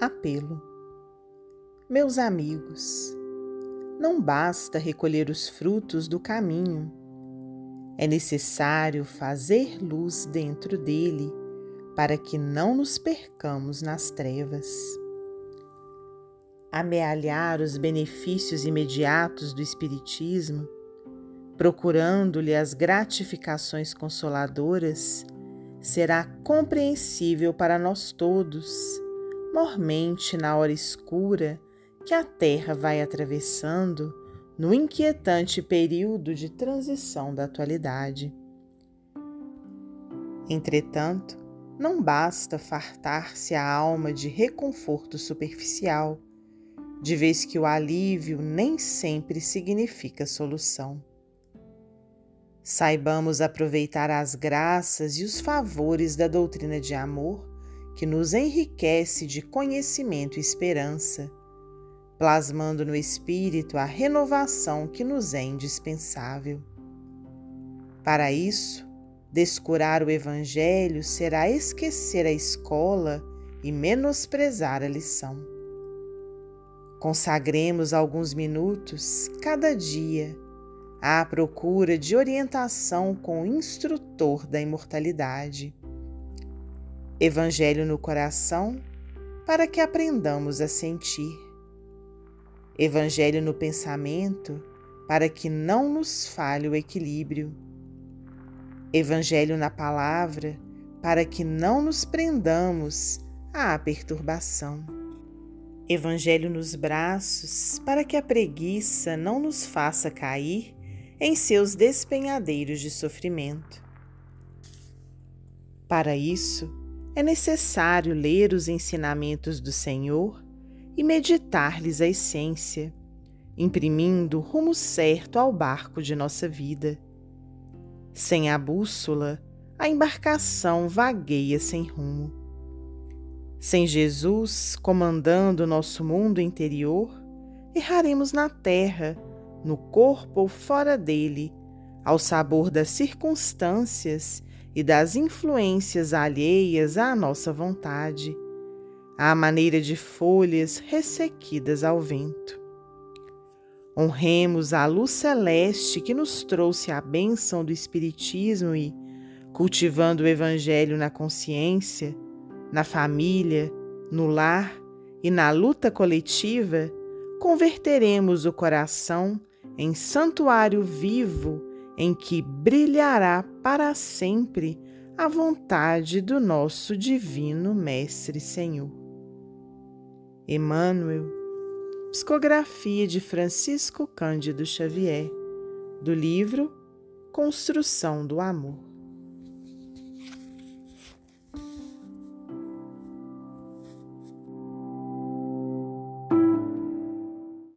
Apelo. Meus amigos, não basta recolher os frutos do caminho, é necessário fazer luz dentro dele para que não nos percamos nas trevas. Amealhar os benefícios imediatos do Espiritismo, procurando-lhe as gratificações consoladoras, será compreensível para nós todos, mormente na hora escura que a Terra vai atravessando no inquietante período de transição da atualidade. Entretanto, não basta fartar-se a alma de reconforto superficial, de vez que o alívio nem sempre significa solução. Saibamos aproveitar as graças e os favores da doutrina de amor que nos enriquece de conhecimento e esperança, plasmando no espírito a renovação que nos é indispensável. Para isso, descurar o Evangelho será esquecer a escola e menosprezar a lição. Consagremos alguns minutos cada dia à procura de orientação com o instrutor da imortalidade. Evangelho no coração para que aprendamos a sentir. Evangelho no pensamento para que não nos falhe o equilíbrio. Evangelho na palavra para que não nos prendamos à perturbação. Evangelho nos braços para que a preguiça não nos faça cair em seus despenhadeiros de sofrimento. Para isso, é necessário ler os ensinamentos do Senhor e meditar-lhes a essência, imprimindo rumo certo ao barco de nossa vida. Sem a bússola, a embarcação vagueia sem rumo. Sem Jesus comandando nosso mundo interior, erraremos na terra no corpo ou fora dele, ao sabor das circunstâncias e das influências alheias à nossa vontade, à maneira de folhas ressequidas ao vento. Honremos a luz celeste que nos trouxe a bênção do Espiritismo e, cultivando o Evangelho na consciência, na família, no lar e na luta coletiva, converteremos o coração em santuário vivo em que brilhará para sempre a vontade do nosso divino Mestre Senhor. Emmanuel, psicografia de Francisco Cândido Xavier, do livro Construção do Amor.